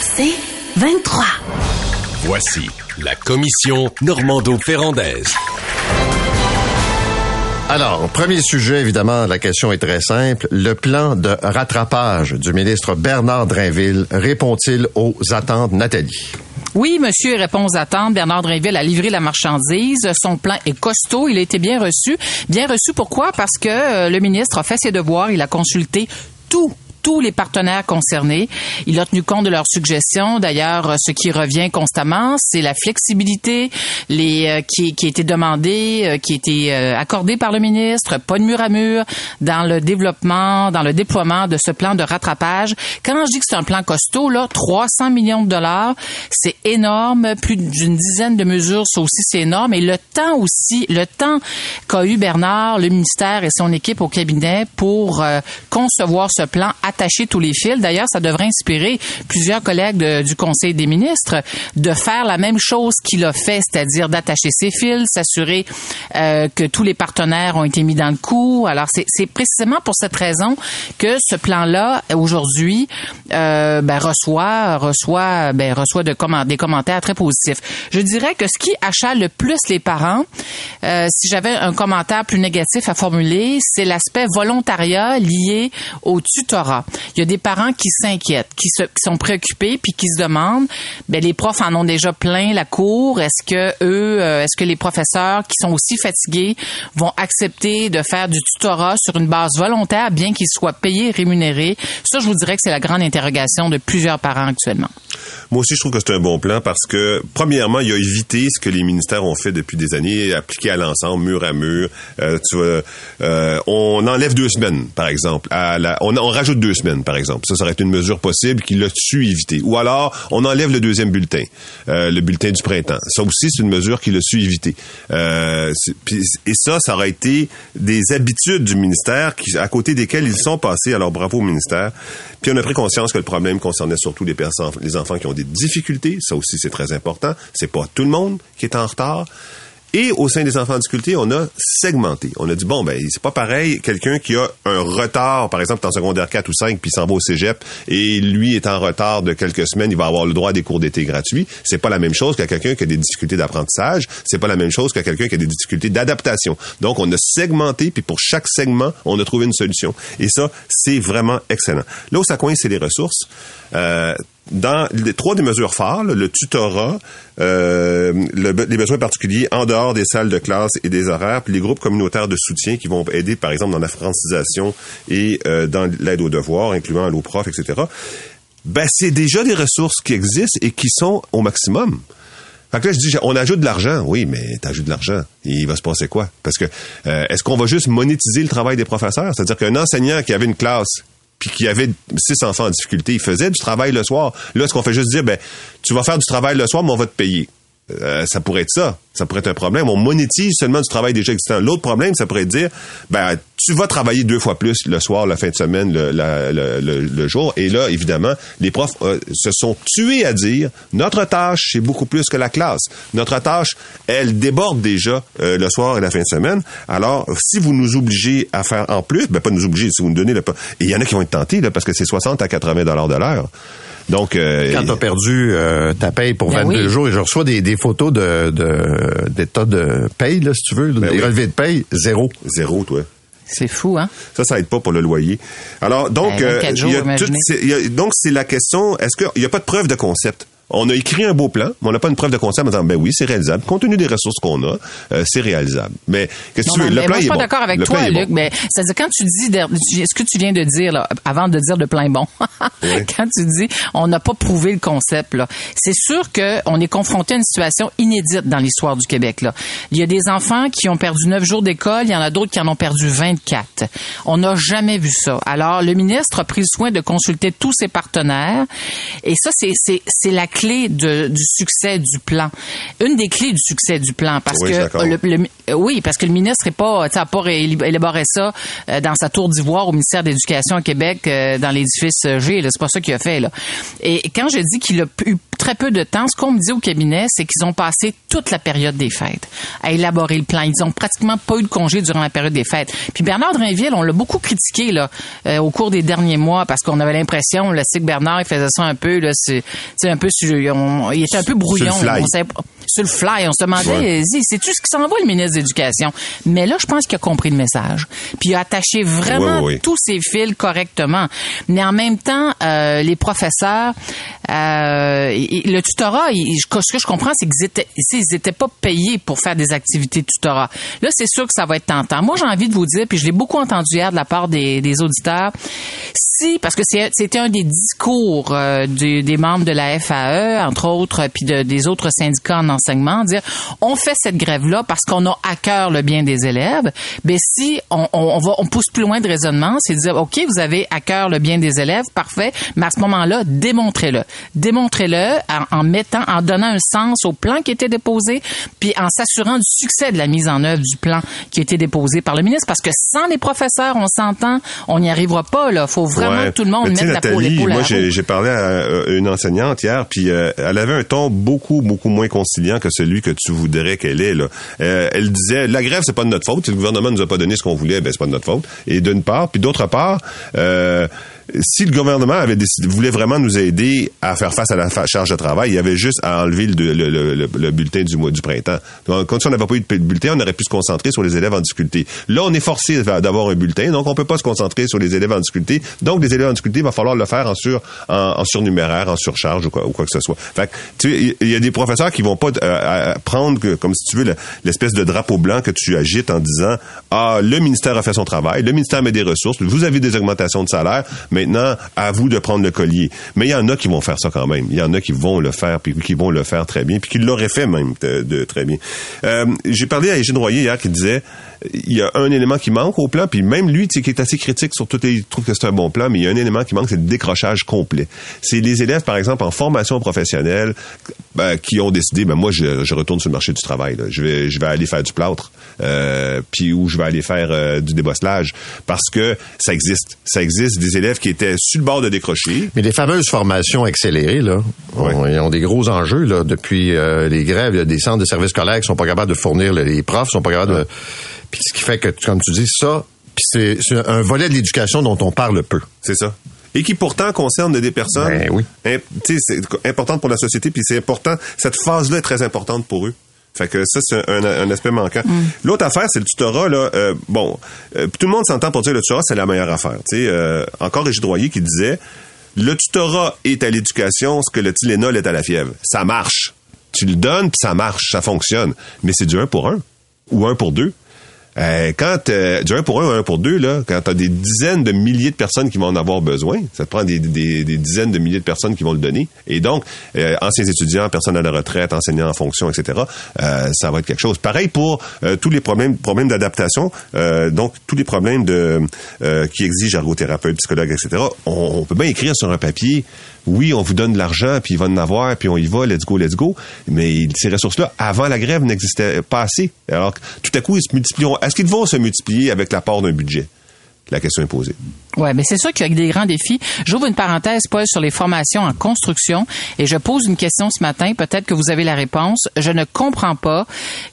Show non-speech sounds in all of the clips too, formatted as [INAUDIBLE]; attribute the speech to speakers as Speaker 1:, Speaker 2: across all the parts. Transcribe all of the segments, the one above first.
Speaker 1: C'est 23.
Speaker 2: Voici la commission Normando-Ferrandaise.
Speaker 3: Alors, premier sujet, évidemment, la question est très simple. Le plan de rattrapage du ministre Bernard Drainville répond-il aux attentes, Nathalie?
Speaker 4: Oui, monsieur répond aux attentes. Bernard Drinville a livré la marchandise. Son plan est costaud. Il a été bien reçu. Bien reçu pourquoi? Parce que euh, le ministre a fait ses devoirs. Il a consulté tout tous les partenaires concernés. Il a tenu compte de leurs suggestions. D'ailleurs, ce qui revient constamment, c'est la flexibilité les, euh, qui, qui a été demandée, euh, qui a été euh, accordée par le ministre, pas de mur à mur dans le développement, dans le déploiement de ce plan de rattrapage. Quand je dis que c'est un plan costaud, là, 300 millions de dollars, c'est énorme. Plus d'une dizaine de mesures, ça aussi, c'est énorme. Et le temps aussi, le temps qu'a eu Bernard, le ministère et son équipe au cabinet pour concevoir ce plan attacher tous les fils. D'ailleurs, ça devrait inspirer plusieurs collègues du Conseil des ministres de faire la même chose qu'il a fait, c'est-à-dire d'attacher ses fils, s'assurer euh, que tous les partenaires ont été mis dans le coup. Alors, c'est précisément pour cette raison que ce plan-là, aujourd'hui, euh, ben, reçoit, reçoit, ben, reçoit de des commentaires très positifs. Je dirais que ce qui achale le plus les parents, euh, si j'avais un commentaire plus négatif à formuler, c'est l'aspect volontariat lié au tutorat. Il y a des parents qui s'inquiètent, qui, sont préoccupés, puis qui se demandent, ben les profs en ont déjà plein la cour. Est-ce que eux, euh, est-ce que les professeurs qui sont aussi fatigués vont accepter de faire du tutorat sur une base volontaire, bien qu'ils soient payés, rémunérés? Ça, je vous dirais que c'est la grande interrogation de plusieurs parents actuellement.
Speaker 5: Moi aussi, je trouve que c'est un bon plan parce que, premièrement, il a évité ce que les ministères ont fait depuis des années, appliqué à l'ensemble, mur à mur. Euh, tu vois, euh, on enlève deux semaines, par exemple. On, on rajoute deux par exemple. Ça, ça aurait été une mesure possible qu'il a su éviter. Ou alors, on enlève le deuxième bulletin, euh, le bulletin du printemps. Ça aussi, c'est une mesure qu'il a su éviter. Euh, et ça, ça aurait été des habitudes du ministère qui, à côté desquelles ils sont passés. Alors, bravo au ministère. Puis on a pris conscience que le problème concernait surtout les, personnes, les enfants qui ont des difficultés. Ça aussi, c'est très important. C'est pas tout le monde qui est en retard. Et au sein des enfants en difficulté, on a segmenté. On a dit, bon, ben, c'est pas pareil, quelqu'un qui a un retard, par exemple, en secondaire 4 ou 5, puis s'en va au cégep, et lui est en retard de quelques semaines, il va avoir le droit à des cours d'été gratuits. C'est pas la même chose qu'à quelqu'un qui a des difficultés d'apprentissage. C'est pas la même chose qu'à quelqu'un qui a des difficultés d'adaptation. Donc, on a segmenté, puis pour chaque segment, on a trouvé une solution. Et ça, c'est vraiment excellent. Là où ça coince, c'est les ressources. Euh, dans les trois des mesures phares, le tutorat, euh, les besoins particuliers en dehors des salles de classe et des horaires, puis les groupes communautaires de soutien qui vont aider, par exemple, dans la francisation et euh, dans l'aide aux devoirs, incluant l'eau prof, etc. Ben, c'est déjà des ressources qui existent et qui sont au maximum. Fait que là, je dis, on ajoute de l'argent. Oui, mais t'ajoutes de l'argent. Il va se passer quoi? Parce que, euh, est-ce qu'on va juste monétiser le travail des professeurs? C'est-à-dire qu'un enseignant qui avait une classe puis qui avait six enfants en difficulté, il faisait du travail le soir. Là, est-ce qu'on fait juste dire, ben, tu vas faire du travail le soir, mais on va te payer? Euh, ça pourrait être ça. Ça pourrait être un problème. On monétise seulement du travail déjà existant. L'autre problème, ça pourrait être dire, ben, tu vas travailler deux fois plus le soir, la fin de semaine, le, le, jour. Et là, évidemment, les profs euh, se sont tués à dire, notre tâche, c'est beaucoup plus que la classe. Notre tâche, elle déborde déjà euh, le soir et la fin de semaine. Alors, si vous nous obligez à faire en plus, ben pas nous obliger, si vous nous donnez le... Et il y en a qui vont être tentés, là, parce que c'est 60 à 80 dollars de l'heure. Donc,
Speaker 3: euh, quand t'as perdu euh, ta paye pour 22 ben jours, et je reçois des, des photos de d'état de, paye, là, si tu veux, ben des relevés de paye, zéro.
Speaker 5: Zéro, toi.
Speaker 4: C'est fou, hein?
Speaker 5: Ça, ça aide pas pour le loyer. Alors, donc, ben, euh, jours, y a donc c'est la question, est-ce qu'il n'y a pas de preuve de concept? On a écrit un beau plan, mais on n'a pas une preuve de concept en disant, ben oui, c'est réalisable. Compte tenu des ressources qu'on a, euh, c'est réalisable. Mais qu'est-ce que tu veux?
Speaker 4: le
Speaker 5: plan moi,
Speaker 4: je
Speaker 5: suis
Speaker 4: pas d'accord avec toi, Luc, mais c'est-à-dire quand tu dis, ce que tu viens de dire, là, avant de dire le plein bon, [LAUGHS] quand tu dis, on n'a pas prouvé le concept, là, c'est sûr qu'on est confronté à une situation inédite dans l'histoire du Québec, là. Il y a des enfants qui ont perdu neuf jours d'école, il y en a d'autres qui en ont perdu 24. On n'a jamais vu ça. Alors, le ministre a pris le soin de consulter tous ses partenaires, et ça, c'est, c'est, c'est la clé de, du succès du plan. Une des clés du succès du plan, parce
Speaker 5: oui,
Speaker 4: que le, oui, parce que le ministre n'est pas, n'a pas élaboré ça euh, dans sa tour d'ivoire au ministère de l'Éducation au Québec euh, dans l'édifice G. C'est pas ça qu'il a fait là. Et quand je dis qu'il a eu très peu de temps. Ce qu'on me dit au cabinet, c'est qu'ils ont passé toute la période des fêtes à élaborer le plan. Ils ont pratiquement pas eu de congé durant la période des fêtes. Puis Bernard Drinville, on l'a beaucoup critiqué là euh, au cours des derniers mois parce qu'on avait l'impression, le que Bernard, il faisait ça un peu là, c'est un peu, on, il était un peu brouillon.
Speaker 5: Sur le fly.
Speaker 4: On savait, sur le fly, on se demandait, c'est-tu ce qui s'en va le ministre de l'Éducation? Mais là, je pense qu'il a compris le message. Puis il a attaché vraiment tous ses fils correctement. Mais en même temps, euh, les professeurs, euh, et- et le tutorat, il- ce que je comprends, c'est qu'ils étaient, ils étaient pas payés pour faire des activités de tutorat. Là, c'est sûr que ça va être tentant. Moi, j'ai envie de vous dire, puis je l'ai beaucoup entendu hier de la part des, des auditeurs, si, parce que c'était un des discours euh, du- des membres de la FAE, entre autres, euh, puis de- des autres syndicats en enseignement, dire on fait cette grève-là parce qu'on a à cœur le bien des élèves. Ben si on, on, on va, on pousse plus loin de raisonnement, c'est de dire ok, vous avez à cœur le bien des élèves, parfait, mais à ce moment-là, démontrez-le, démontrez-le en, en mettant, en donnant un sens au plan qui était déposé, puis en s'assurant du succès de la mise en œuvre du plan qui a été déposé par le ministre, parce que sans les professeurs, on s'entend, on n'y arrivera pas là. Faut vraiment
Speaker 5: Ouais.
Speaker 4: que tout le monde
Speaker 5: Mais
Speaker 4: mette la peau à
Speaker 5: moi, j'ai parlé à euh, une enseignante hier, puis euh, elle avait un ton beaucoup, beaucoup moins conciliant que celui que tu voudrais qu'elle ait. Euh, elle disait, la grève, c'est pas de notre faute. Si le gouvernement nous a pas donné ce qu'on voulait, ben c'est pas de notre faute. Et d'une part, puis d'autre part, euh, si le gouvernement avait décidé, voulait vraiment nous aider à faire face à la charge de travail, il y avait juste à enlever le, le, le, le- le bulletin du mois du printemps. Donc, quand on n'avait pas eu de bulletin, on aurait pu se concentrer sur les élèves en difficulté. Là, on est forcé d'avoir un bulletin, donc on peut pas se concentrer sur les élèves en difficulté. Donc, les élèves en difficulté, il va falloir le faire en sur en, surnuméraire, en surcharge ou quoi, ou quoi que ce soit. Fait tu il y a des professeurs qui vont pas euh, euh, prendre que, comme si tu veux le- l'espèce de drapeau blanc que tu agites en disant ah le ministère a fait son travail, le ministère met des ressources, vous avez des augmentations de salaire, maintenant à vous de prendre le collier. Mais il y en a qui vont faire ça quand même. Il y en a qui vont le faire puis qui vont le faire très bien puis qui l'auraient fait même de, très bien. Euh, J'ai parlé à Égine Royer hier qui disait il y a un élément qui manque au plan puis même lui qui est assez critique sur tout il trouve que c'est un bon plan mais il y a un élément qui manque c'est le décrochage complet. C'est les élèves par exemple en formation professionnelle ben, qui ont décidé ben moi je, retourne sur le marché du travail je vais je vais aller faire du plâtre euh, puis où je vais aller faire euh, du débosselage parce que ça existe ça existe des élèves qui étaient sur le bord de décrocher
Speaker 3: Mais les fameuses formations accélérées, là, ont, ils ont des gros enjeux, là, depuis euh, les grèves. Il y a des centres de services scolaires qui sont pas capables de fournir le- les profs, sont pas capables de... Puis ce qui fait que, comme tu dis, ça, c'est un volet de l'éducation dont on parle peu.
Speaker 5: C'est ça. Et qui pourtant concerne des personnes
Speaker 3: Ben oui.
Speaker 5: im- tu sais, c'est importantes pour la société, puis c'est important. Cette phase-là est très importante pour eux. Fait que ça, c'est un, aspect manquant. L'autre affaire, c'est le tutorat. Là, euh, bon, euh, tout le monde s'entend pour dire le tutorat, c'est la meilleure affaire. Euh, encore Régis Droyer qui disait, le tutorat est à l'éducation ce que le Tylenol est à la fièvre. Ça marche. Tu le donnes, puis ça marche, ça fonctionne. Mais c'est du un pour un ou un pour deux. Euh, quand euh, du 1 pour 1 ou 1 pour 2, là, quand tu as des dizaines de milliers de personnes qui vont en avoir besoin, ça te prend des, des, des dizaines de milliers de personnes qui vont le donner. Et donc, euh, anciens étudiants, personnes à la retraite, enseignants en fonction, etc., euh, ça va être quelque chose. Pareil pour euh, tous les problèmes problèmes d'adaptation, euh, donc tous les problèmes de qui exigent ergothérapeute, psychologue, etc. On, on peut bien écrire sur un papier oui, on vous donne de l'argent, puis il va en avoir, puis on y va, let's go, let's go. Mais ces ressources-là, avant la grève, n'existaient pas assez. Alors, que tout à coup, ils se multiplieront. Est-ce qu'ils vont se multiplier avec l'apport d'un budget? La question est posée.
Speaker 4: Ouais, mais c'est sûr qu'il y a des grands défis. J'ouvre une parenthèse, Paul, sur les formations en construction et je pose une question ce matin. Peut-être que vous avez la réponse. Je ne comprends pas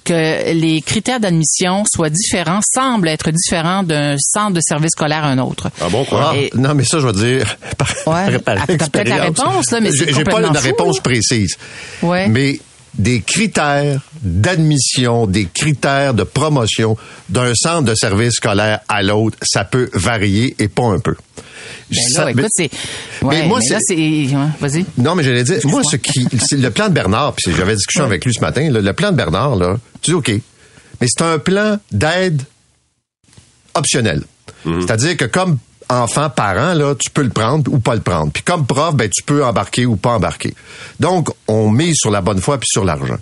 Speaker 4: que les critères d'admission soient différents, semblent être différents d'un centre de service scolaire à un autre.
Speaker 5: Ah bon, quoi?
Speaker 3: Ah,
Speaker 4: Et-
Speaker 3: non, mais ça, je veux dire, par,
Speaker 4: Ouais.
Speaker 3: par
Speaker 4: Ah, peut-être la réponse, là, mais c'est
Speaker 3: J'ai j'ai pas la réponse précise.
Speaker 4: Ouais.
Speaker 3: Mais des critères d'admission, des critères de promotion d'un centre de service scolaire à l'autre, ça peut varier et pas un peu.
Speaker 4: Ben là,
Speaker 3: mais-
Speaker 4: écoute, c'est.
Speaker 3: mais
Speaker 4: Ouais,
Speaker 3: moi,
Speaker 4: mais
Speaker 3: c'est-
Speaker 4: Vas-y.
Speaker 3: Non, mais j'allais dire, moi, ce qui, c'est le plan de Bernard, puis j'avais discussion avec lui ce matin, là, le plan de Bernard, là, tu dis OK, mais c'est un plan d'aide optionnel. C'est-à-dire que comme enfant, parent, là, tu peux le prendre ou pas le prendre. Puis comme prof, ben, tu peux embarquer ou pas embarquer. Donc, on mise sur la bonne foi puis sur l'argent.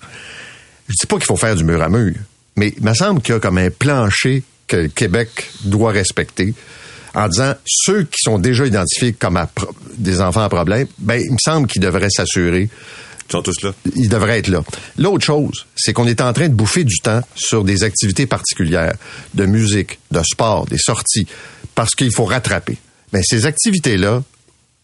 Speaker 3: Je dis pas qu'il faut faire du mur à mur, mais il me semble qu'il y a comme un plancher que le Québec doit respecter en disant ceux qui sont déjà identifiés comme à pro- des enfants à problème, ben, il me semble qu'ils devraient s'assurer
Speaker 5: Ils sont tous là.
Speaker 3: il devrait être là. L'autre chose, c'est qu'on est en train de bouffer du temps sur des activités particulières, de musique, de sport, des sorties, parce qu'il faut rattraper. Mais ces activités-là,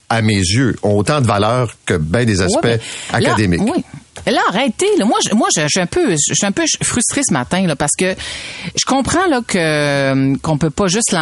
Speaker 3: à mes yeux, ont autant de valeur que bien des aspects
Speaker 4: Ouais, mais là,
Speaker 3: académiques.
Speaker 4: oui. Là, arrêtez. Là. Moi, je, moi, je, je suis un peu, je suis un peu frustrée ce matin là, parce que je comprends là que euh, qu'on peut pas juste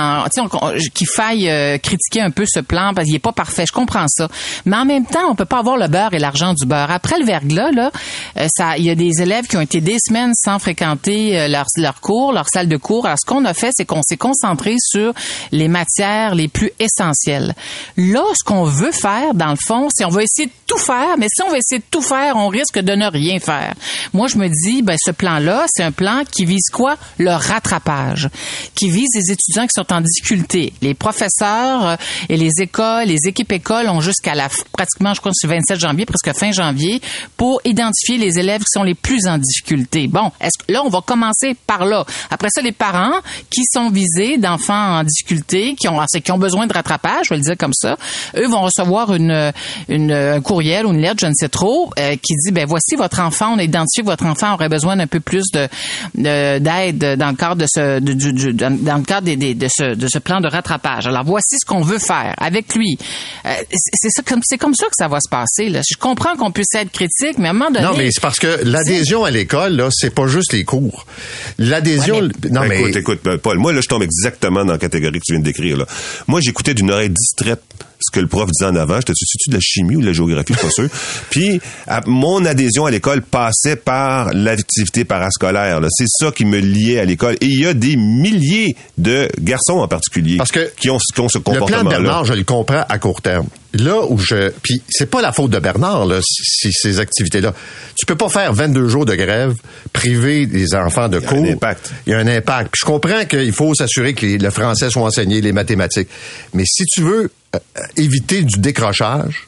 Speaker 4: qu'il faille euh, critiquer un peu ce plan parce qu'il est pas parfait. Je comprends ça, mais en même temps, on peut pas avoir le beurre et l'argent du beurre. Après le verglas, là, euh, ça, il y a des élèves qui ont été des semaines sans fréquenter leur, cours, leur salle de cours. Alors, ce qu'on a fait, c'est qu'on s'est concentré sur les matières les plus essentielles. Là, ce qu'on veut faire, dans le fond, c'est on va essayer de tout faire, mais si on va essayer de tout faire, on risque de ne rien faire. Moi, je me dis, ben, ce plan-là, c'est un plan qui vise quoi? Le rattrapage. Qui vise les étudiants qui sont en difficulté. Les professeurs euh, et les écoles, les équipes écoles ont jusqu'à la, pratiquement, je crois, c'est le 27 janvier, presque fin janvier, pour identifier les élèves qui sont les plus en difficulté. Bon, est-ce que là, on va commencer par là. Après ça, les parents qui sont visés d'enfants en difficulté, qui ont, qui ont besoin de rattrapage, je vais le dire comme ça, eux vont recevoir une, une, un courriel ou une lettre, je ne sais trop, euh, qui dit, ben voici votre enfant, on a identifié que votre enfant aurait besoin d'un peu plus de de- d'aide dans le cadre de ce de, du- du- dans, le cadre des, des- de ce de ce plan de rattrapage. Alors voici ce qu'on veut faire avec lui. Euh, c'est c'est ça comme c'est comme ça que ça va se passer. Là. Je comprends qu'on puisse être critique, mais à un moment donné,
Speaker 3: Non, mais c'est parce que l'adhésion à l'école, là, c'est pas juste les cours. L'adhésion,
Speaker 4: Ouais,
Speaker 3: non, mais,
Speaker 5: Écoute, écoute, Paul, moi, là, je tombe exactement dans la catégorie que tu viens de décrire, là. Moi, j'écoutais d'une oreille distraite ce que le prof disait en avant. J'étais tu de la chimie ou de la géographie, je suis pas sûr. [LAUGHS] Puis, à- mon adhésion à l'école passait par l'activité parascolaire, là. C'est ça qui me liait à l'école. Et il y a des milliers de garçons en particulier
Speaker 3: Parce que
Speaker 5: qui ont, qui ont ce
Speaker 3: le plan de
Speaker 5: comportement-là.
Speaker 3: Bernard, je le comprends à court terme. Là où je, puis c'est pas la faute de Bernard, là, si, ces activités-là. Tu peux pas faire 22 jours de grève, priver les enfants de
Speaker 5: a
Speaker 3: cours.
Speaker 5: un impact.
Speaker 3: Il y a un impact. Puis je comprends qu'il faut s'assurer que les- le français soit enseigné, les mathématiques. Mais si tu veux euh, euh, éviter du décrochage,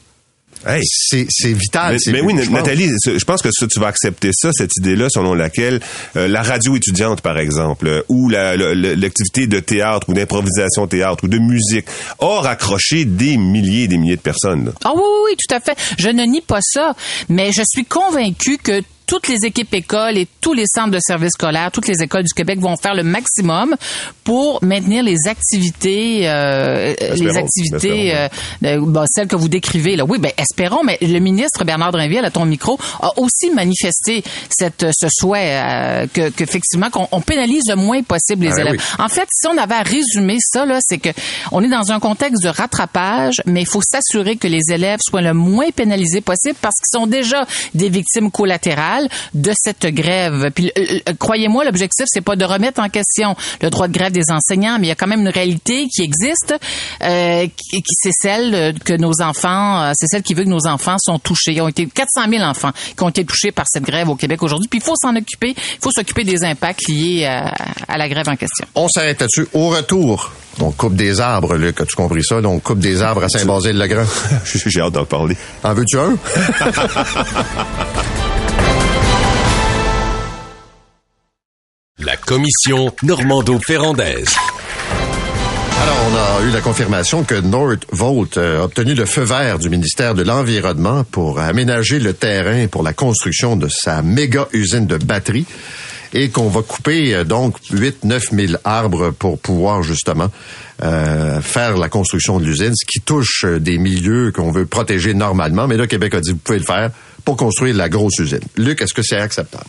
Speaker 5: Hey.
Speaker 3: c'est c'est vital.
Speaker 5: Mais,
Speaker 3: c'est-
Speaker 5: mais oui,
Speaker 3: je pense.
Speaker 5: Nathalie, ce- je pense que ça, tu vas accepter ça, cette idée-là, selon laquelle euh, la radio étudiante, par exemple, euh, ou la- la- la- l'activité de théâtre ou d'improvisation théâtre ou de musique, a raccroché des milliers et des milliers de personnes. là.
Speaker 4: Ah oui, oui, oui, tout à fait. Je ne nie pas ça, mais je suis convaincue que toutes les équipes écoles et tous les centres de services scolaires, toutes les écoles du Québec vont faire le maximum pour maintenir les activités, euh, les activités, euh, celles que vous décrivez là. Oui, ben espérons. Mais le ministre Bernard Drinville à ton micro a aussi manifesté cette ce souhait euh, que qu'effectivement qu'on on pénalise le moins possible les
Speaker 3: Ah,
Speaker 4: élèves.
Speaker 3: oui.
Speaker 4: En fait, si on avait à résumer ça, là, c'est que on est dans un contexte de rattrapage, mais il faut s'assurer que les élèves soient le moins pénalisés possible parce qu'ils sont déjà des victimes collatérales de cette grève. Puis, euh, euh, croyez-moi, l'objectif, c'est pas de remettre en question le droit de grève des enseignants, mais il y a quand même une réalité qui existe, euh, qui, qui- c'est celle que nos enfants, euh, c'est celle qui veut que nos enfants sont touchés. Il y a été 400 000 enfants qui ont été touchés par cette grève au Québec aujourd'hui. Puis il faut s'en occuper, il faut s'occuper des impacts liés à, à la grève en question.
Speaker 3: On s'arrête là-dessus. Au retour, on coupe des arbres, Luc. As-tu compris ça? On coupe des arbres à [LAUGHS] Saint-Basile-le-Grand. [LAUGHS]
Speaker 5: J'ai hâte d'en parler.
Speaker 3: En veux-tu un? [LAUGHS]
Speaker 2: La commission Normando-Ferrandaise.
Speaker 3: Alors, on a eu la confirmation que Nordvolt euh, a obtenu le feu vert du ministère de l'Environnement pour aménager le terrain pour la construction de sa méga usine de batteries et qu'on va couper euh, donc 8-9 000 arbres pour pouvoir justement euh, faire la construction de l'usine, ce qui touche des milieux qu'on veut protéger normalement. Mais là, Québec a dit, vous pouvez le faire pour construire la grosse usine. Luc, est-ce que c'est acceptable?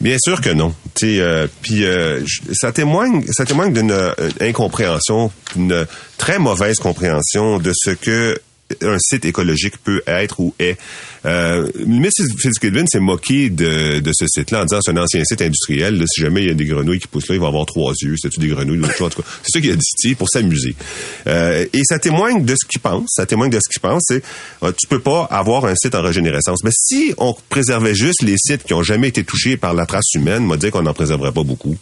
Speaker 5: Bien sûr que non. Euh, puis euh, ça témoigne, ça témoigne d'une euh, incompréhension, d'une très mauvaise compréhension de ce que un site écologique peut être ou est. Euh, ministre Fitzgibbon s'est moqué de, de ce site-là en disant c'est un ancien site industriel. Là, si jamais il y a des grenouilles qui poussent là, il va avoir trois yeux. C'est-tu des grenouilles ou autre chose? Tout c'est ça qu'il a dit pour s'amuser. Euh, et ça témoigne de ce qu'il pense. Ça témoigne de ce qu'il pense. C'est euh, tu peux pas avoir un site en régénérescence. Mais si on préservait juste les sites qui ont jamais été touchés par la trace humaine, on dire qu'on n'en préserverait pas beaucoup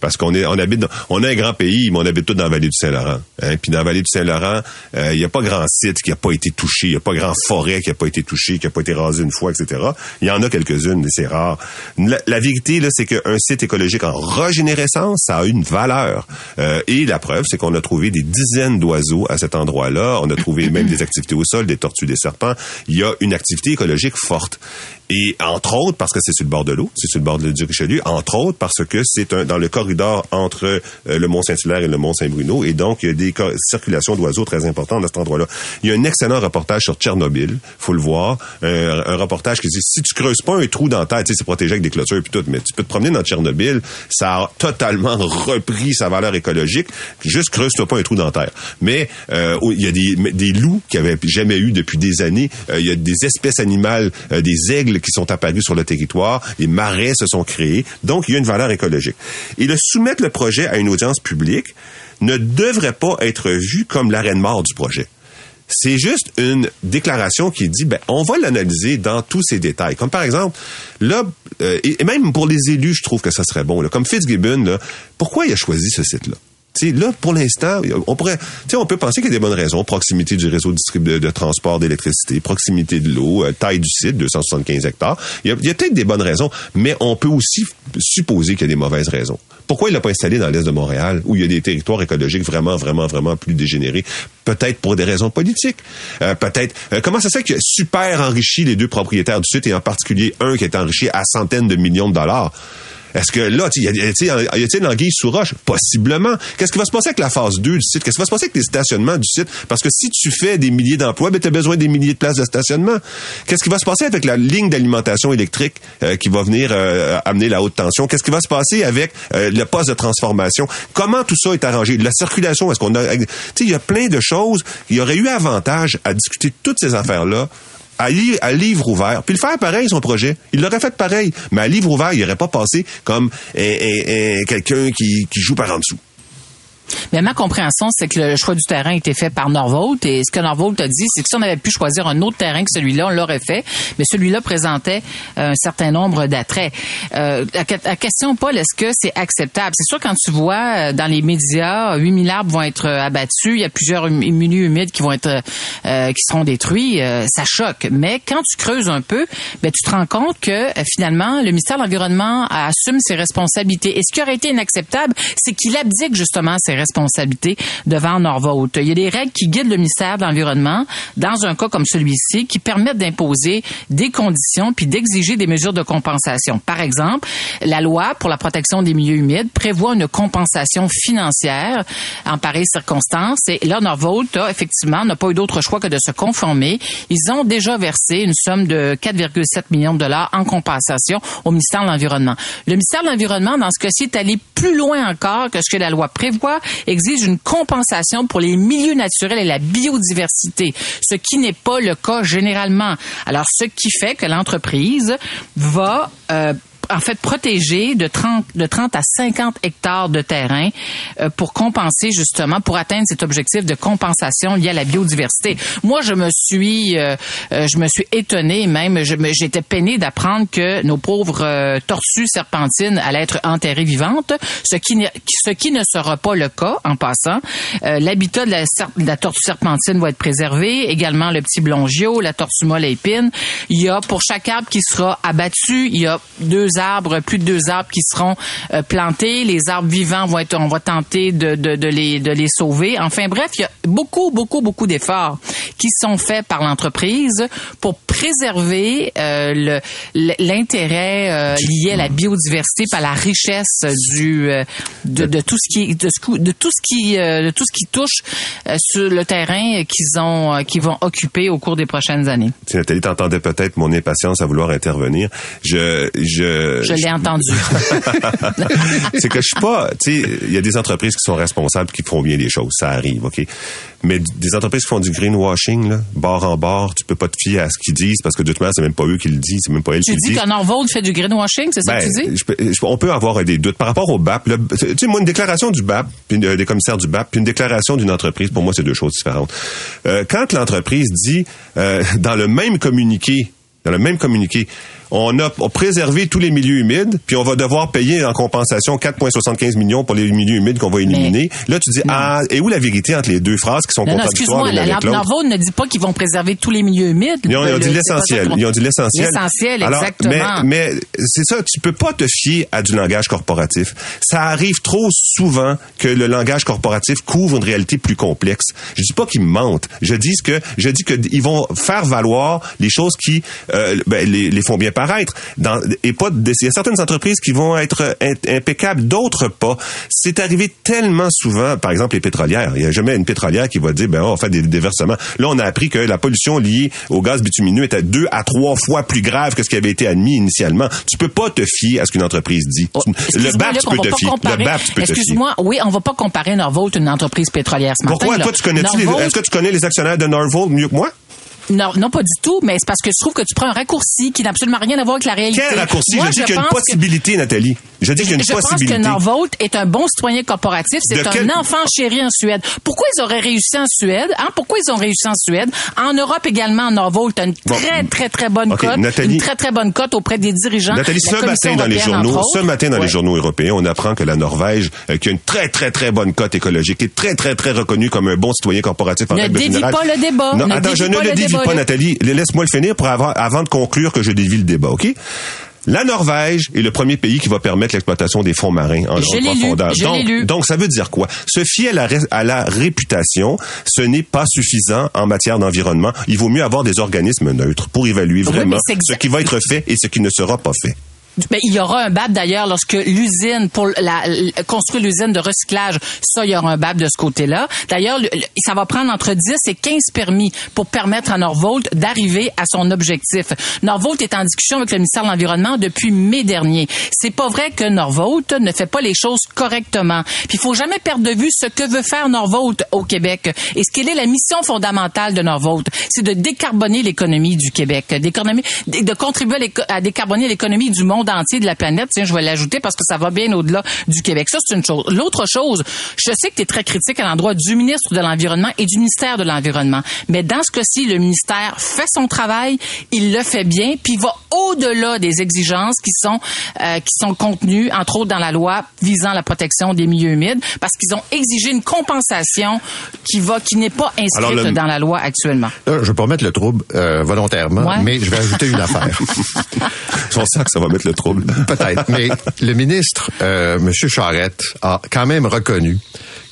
Speaker 5: parce qu'on est on habite dans, on a un grand pays mais on habite tous dans la vallée du Saint-Laurent hein? puis dans la vallée du Saint-Laurent il n'y a pas grand site qui a pas été touché il y a pas grand forêt qui a pas été touché qui a pas été rasé une fois etc il y en a quelques-unes mais c'est rare. La, la vérité là c'est qu'un site écologique en régénérescence ça a une valeur. Euh, et la preuve c'est qu'on a trouvé des dizaines d'oiseaux à cet endroit-là. On a trouvé même des activités au sol des tortues des serpents. Il y a une activité écologique forte Et entre autres, parce que c'est sur le bord de l'eau, c'est sur le bord de du Richelieu, entre autres parce que c'est dans le corridor entre euh, le Mont-Saint-Hilaire et le Mont-Saint-Bruno, et donc il y a des circulations d'oiseaux très importantes à cet endroit-là. Il y a un excellent reportage sur Tchernobyl, faut le voir, un, un reportage qui dit si tu creuses pas un trou dans la terre, c'est protégé avec des clôtures et tout, mais tu peux te promener dans Tchernobyl, ça a totalement repris sa valeur écologique. Juste creuse-toi pas un trou dans terre. Mais euh, il y a des, des loups qui avaient jamais eu depuis des années. Euh, il y a des espèces animales, euh, des aigles qui sont apparus sur le territoire. Les marais se sont créés. Donc, il y a une valeur écologique. Et le soumettre le projet à une audience publique ne devrait pas être vu comme l'arène mort du projet. C'est juste une déclaration qui dit, ben, on va l'analyser dans tous ses détails. Comme par exemple, là, euh, et même pour les élus, je trouve que ça serait bon. Là, comme Fitzgibbon, là, pourquoi il a choisi ce site-là? Là, pour l'instant, on pourrait, on peut penser qu'il y a des bonnes raisons. Proximité du réseau de, de transport d'électricité, proximité de l'eau, euh, taille du site, 275 hectares. Il y a, a peut-être des bonnes raisons, mais on peut aussi supposer qu'il y a des mauvaises raisons. Pourquoi il l'a pas installé dans l'est de Montréal, où il y a des territoires écologiques vraiment, vraiment, vraiment plus dégénérés? Peut-être pour des raisons politiques. Euh, peut-être. Euh, comment ça se fait qu'il a super enrichi les deux propriétaires du site, et en particulier un qui est enrichi à centaines de millions de dollars? Est-ce que là, y a-t-il l'anguille sous roche? Possiblement. Qu'est-ce qui va se passer avec la phase 2 du site? Qu'est-ce qui va se passer avec les stationnements du site? Parce que si tu fais des milliers d'emplois, ben, tu as besoin des milliers de places de stationnement. Qu'est-ce qui va se passer avec la ligne d'alimentation électrique euh, qui va venir euh, amener la haute tension? Qu'est-ce qui va se passer avec euh, le poste de transformation? Comment tout ça est arrangé? La circulation, est-ce qu'on a... Tu sais, il y a plein de choses. Il y aurait eu avantage à discuter toutes ces affaires-là à, livre ouvert, puis le faire pareil son projet. Il l'aurait fait pareil, mais à livre ouvert, il n'aurait pas passé comme quelqu'un qui, qui joue par en dessous.
Speaker 4: Mais ma compréhension, c'est que le choix du terrain a été fait par Norvolt. Et ce que Norvolt a dit, c'est que si on avait pu choisir un autre terrain que celui-là, on l'aurait fait. Mais celui-là présentait un certain nombre d'attraits. Euh, la, question, Paul, est-ce que c'est acceptable? C'est sûr, quand tu vois euh, dans les médias, 8000 arbres vont être euh, abattus, il y a plusieurs hum, milieux humides qui vont être, euh, qui seront détruits, ça choque. Mais quand tu creuses un peu, ben, tu te rends compte que finalement, le ministère de l'Environnement assume ses responsabilités. Et ce qui aurait été inacceptable, c'est qu'il abdique justement ses devant. Il y a des règles qui guident le ministère de l'Environnement dans un cas comme celui-ci qui permettent d'imposer des conditions puis d'exiger des mesures de compensation. Par exemple, la loi pour la protection des milieux humides prévoit une compensation financière en pareille circonstance et là Norvolt effectivement n'a pas eu d'autre choix que de se conformer. Ils ont déjà versé une somme de 4,7 millions de dollars en compensation au ministère de l'Environnement. Le ministère de l'Environnement dans ce cas-ci est allé plus loin encore que ce que la loi prévoit exige une compensation pour les milieux naturels et la biodiversité, ce qui n'est pas le cas généralement. Alors, ce qui fait que l'entreprise va euh, en fait protéger de 30, de 30 à 50 hectares de terrain euh, pour compenser justement, pour atteindre cet objectif de compensation lié à la biodiversité. Moi, je me suis, euh, euh, je me suis étonné, même, j'étais peiné d'apprendre que nos pauvres tortues serpentines allaient être enterrées vivantes, ce qui, ce qui ne sera pas le cas en passant. L'habitat de la, de la, tortue serpentine va être préservé, également le petit blongio, la tortue molle épine. Il y a pour chaque arbre qui sera abattu, il y a deux arbres, plus de deux arbres qui seront euh, plantés. Les arbres vivants vont être, on va tenter de, les, de les sauver. Enfin bref, il y a beaucoup, beaucoup, beaucoup d'efforts qui sont faits par l'entreprise pour préserver euh, l'intérêt euh, lié à la biodiversité, par la richesse du de, tout ce qui de, tout ce qui de tout ce qui touche sur le terrain qu'ils ont qui vont occuper au cours des prochaines années.
Speaker 5: Si Nathalie t'entendais peut-être mon impatience à vouloir intervenir. Je
Speaker 4: euh, je l'ai entendu. [LAUGHS]
Speaker 5: c'est que je suis pas, tu sais, il y a des entreprises qui sont responsables, qui font bien les choses, ça arrive, ok? Mais des entreprises qui font du greenwashing, là, bord en bord, tu peux pas te fier à ce qu'ils disent parce que de toute manière, c'est même pas eux qui le disent, c'est même pas elles qui le disent.
Speaker 4: Tu dis qu'un Norvold fait du greenwashing, c'est ça que tu
Speaker 5: ben, dis? on peut avoir des doutes par rapport au BAP. Tu sais, moi, une déclaration du BAP, puis euh, des commissaires du BAP, puis une déclaration d'une entreprise, pour moi, c'est deux choses différentes. Euh, quand l'entreprise dit [LAUGHS] dans le même communiqué, dans le même communiqué, on a préservé tous les milieux humides, puis on va devoir payer en compensation 4,75 millions pour les milieux humides qu'on va éliminer. là, tu dis, ah, et où la vérité entre les deux phrases qui sont non, contradictoires
Speaker 4: excuse-moi, la, ne dit pas qu'ils vont préserver tous les milieux humides.
Speaker 5: Ils ont, dit l'essentiel. Ils ont dit l'essentiel.
Speaker 4: L'essentiel, exactement.
Speaker 5: Mais, mais c'est ça, tu peux pas te fier à du langage corporatif. Ça arrive trop souvent que le langage corporatif couvre une réalité plus complexe. Je dis pas qu'ils mentent. Je dis que, je dis qu'ils vont faire valoir les choses qui euh, ben, les, les font bien disparaître. Dans, et pas, il y a certaines entreprises qui vont être impeccables, d'autres pas. C'est arrivé tellement souvent, par exemple les pétrolières. Il y a jamais une pétrolière qui va dire, ben on va faire des déversements. Là, on a appris que la pollution liée au gaz bitumineux était deux à trois fois plus grave que ce qui avait été admis initialement. Tu peux pas te fier à ce qu'une entreprise dit.
Speaker 4: Oh,
Speaker 5: le BAP, tu peux te fier. Le BAP, tu peux te fier.
Speaker 4: Excuse-moi, oui, on va pas comparer Norvolt une entreprise pétrolière ce
Speaker 5: Pourquoi? Toi, tu connais est-ce que tu connais les actionnaires de Norvolt mieux que moi?
Speaker 4: Non, non, pas du tout, mais c'est parce que je trouve que tu prends un raccourci qui n'a absolument rien à voir avec la réalité.
Speaker 5: Quel raccourci? je dis qu'il y a une possibilité, Nathalie. Je dis qu'il y a une
Speaker 4: je
Speaker 5: possibilité.
Speaker 4: Je pense que Norvolt est un bon citoyen corporatif. C'est un enfant chéri en Suède. Pourquoi ils auraient réussi en Suède? Hein? Pourquoi ils ont réussi en Suède? En Europe également, Norvolt a une très, très, très bonne cote. Une très, très bonne cote auprès des dirigeants.
Speaker 5: Nathalie, ce matin dans les journaux, ce matin dans les journaux européens, on apprend que la Norvège, euh, qui a une très, très, très bonne cote écologique, est très, très, très reconnue comme un bon citoyen corporatif en
Speaker 4: ne
Speaker 5: règle
Speaker 4: générale. pas le débat.
Speaker 5: Non,
Speaker 4: ne
Speaker 5: attends, je ne le dévie pas, Nathalie laisse-moi le finir pour avoir, avant de conclure que je dévie le débat, OK? La Norvège est le premier pays qui va permettre l'exploitation des fonds marins en grande profondeur. donc, donc, ça veut dire quoi? Se fier à la, à la réputation, ce n'est pas suffisant en matière d'environnement. Il vaut mieux avoir des organismes neutres pour évaluer vraiment ce qui va être fait et ce qui ne sera pas fait.
Speaker 4: Ben, il y aura un BAB d'ailleurs lorsque l'usine pour la, construire l'usine de recyclage, ça il y aura un BAB de ce côté-là. D'ailleurs, ça va prendre entre 10 et 15 permis pour permettre à Norvolt d'arriver à son objectif. Norvolt est en discussion avec le ministère de l'environnement depuis mai dernier. C'est pas vrai que Norvolt ne fait pas les choses correctement. Puis il faut jamais perdre de vue ce que veut faire Norvolt au Québec et ce quelle est la mission fondamentale de Norvolt, c'est de décarboner l'économie du Québec, de contribuer à décarboner l'économie du monde entier de la planète. Tiens, je vais l'ajouter parce que ça va bien au-delà du Québec. Ça, c'est une chose. L'autre chose, je sais que tu es très critique à l'endroit du ministre de l'Environnement et du ministère de l'Environnement. Mais dans ce cas-ci, le ministère fait son travail, il le fait bien, puis il va au-delà des exigences qui sont euh, qui sont contenues, entre autres dans la loi visant la protection des milieux humides, parce qu'ils ont exigé une compensation qui va qui n'est pas inscrite dans la loi actuellement.
Speaker 3: je vais pas mettre le trouble euh, volontairement, mais je vais ajouter une affaire. [LAUGHS]
Speaker 5: On sent que ça va mettre le trouble. [LAUGHS]
Speaker 3: Peut-être. Mais le ministre, euh, M. Charette, a quand même reconnu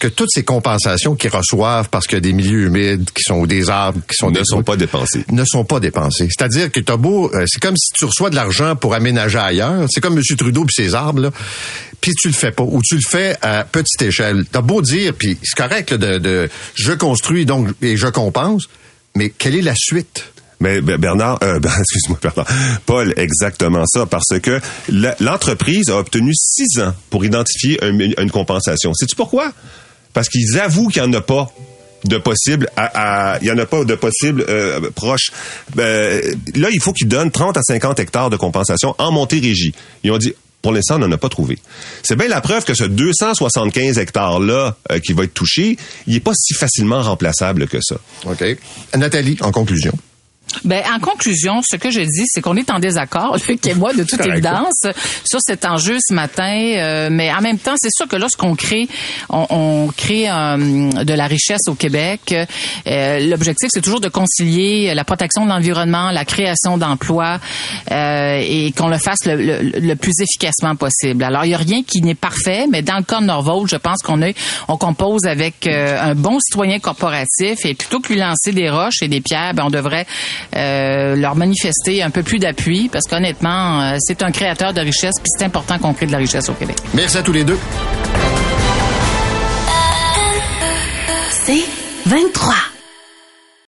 Speaker 3: que toutes ces compensations qu'ils reçoivent parce que des milieux humides qui sont des arbres qui sont
Speaker 5: ne sont pas dépensés
Speaker 3: ne sont pas dépensés. C'est-à-dire que t'as beau, euh, c'est comme si tu reçois de l'argent pour aménager ailleurs. C'est comme M. Trudeau puis ses arbres là. Puis tu le fais pas ou tu le fais à petite échelle. T'as beau dire puis c'est correct de, de je construis donc et je compense, mais quelle est la suite?
Speaker 5: Mais Bernard, euh, [LAUGHS] excuse-moi Bernard, Paul, exactement ça, parce que l'entreprise a obtenu six ans pour identifier une compensation. Sais-tu pourquoi? Parce qu'ils avouent qu'il n'y en a pas de possible il y en a pas de possible euh, proche. Ben, là, il faut qu'ils donnent 30 à 50 hectares de compensation en Montérégie. Ils ont dit pour l'instant, on n'en a pas trouvé. C'est bien la preuve que ce 275 hectares-là euh, qui va être touché, il n'est pas si facilement remplaçable que ça.
Speaker 3: OK. Nathalie, en conclusion.
Speaker 4: Ben, en conclusion, ce que je dis, c'est qu'on est en désaccord, [LAUGHS] Luc et moi, de toute évidence, sur cet enjeu ce matin. Euh, mais en même temps, c'est sûr que lorsqu'on crée, on, on crée euh, de la richesse au Québec, euh, l'objectif, c'est toujours de concilier la protection de l'environnement, la création d'emplois, et qu'on le fasse le, le, plus efficacement possible. Alors, il n'y a rien qui n'est parfait, mais dans le cas de Norvolt, je pense qu'on est, on compose avec un bon citoyen corporatif, et plutôt que lui lancer des roches et des pierres, ben, on devrait euh, leur manifester un peu plus d'appui parce qu'honnêtement, euh, c'est un créateur de richesse puis c'est important qu'on crée de la richesse au Québec.
Speaker 3: Merci à tous les deux.
Speaker 1: C'est 23.